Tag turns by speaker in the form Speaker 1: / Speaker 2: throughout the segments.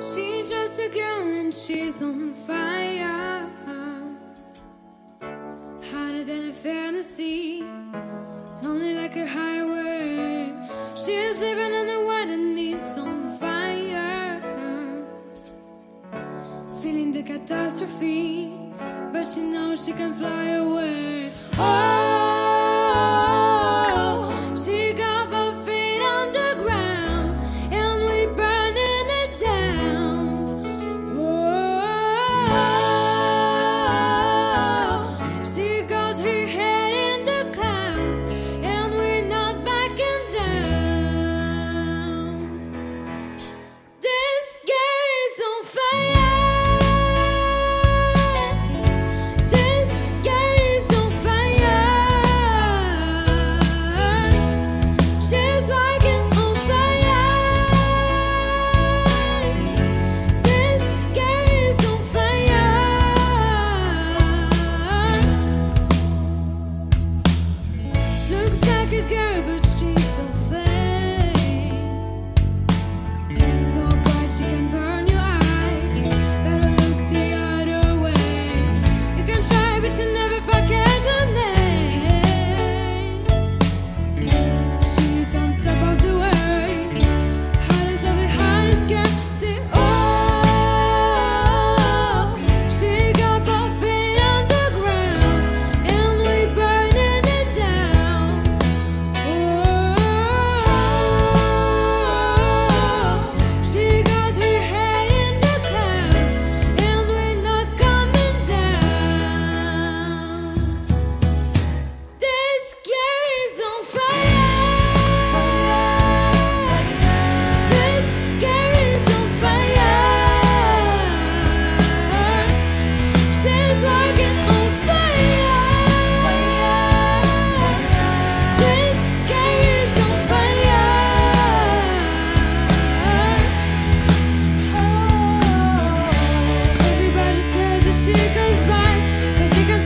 Speaker 1: She's just a girl and she's on fire. Hotter than a fantasy, lonely like a highway. She's living in the world and needs on fire. Feeling the catastrophe, but she knows she can fly away. Oh. God who hears.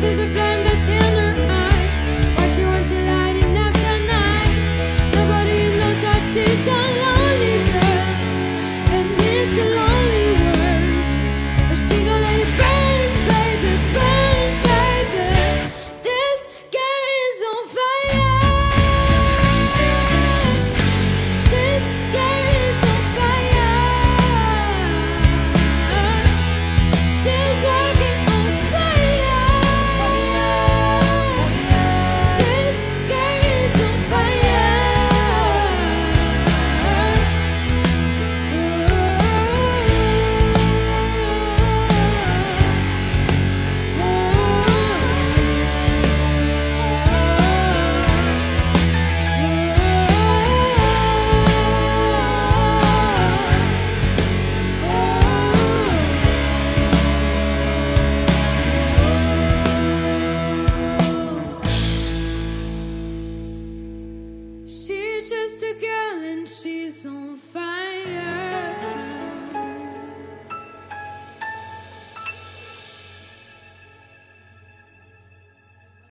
Speaker 1: danse de fleurs. she's on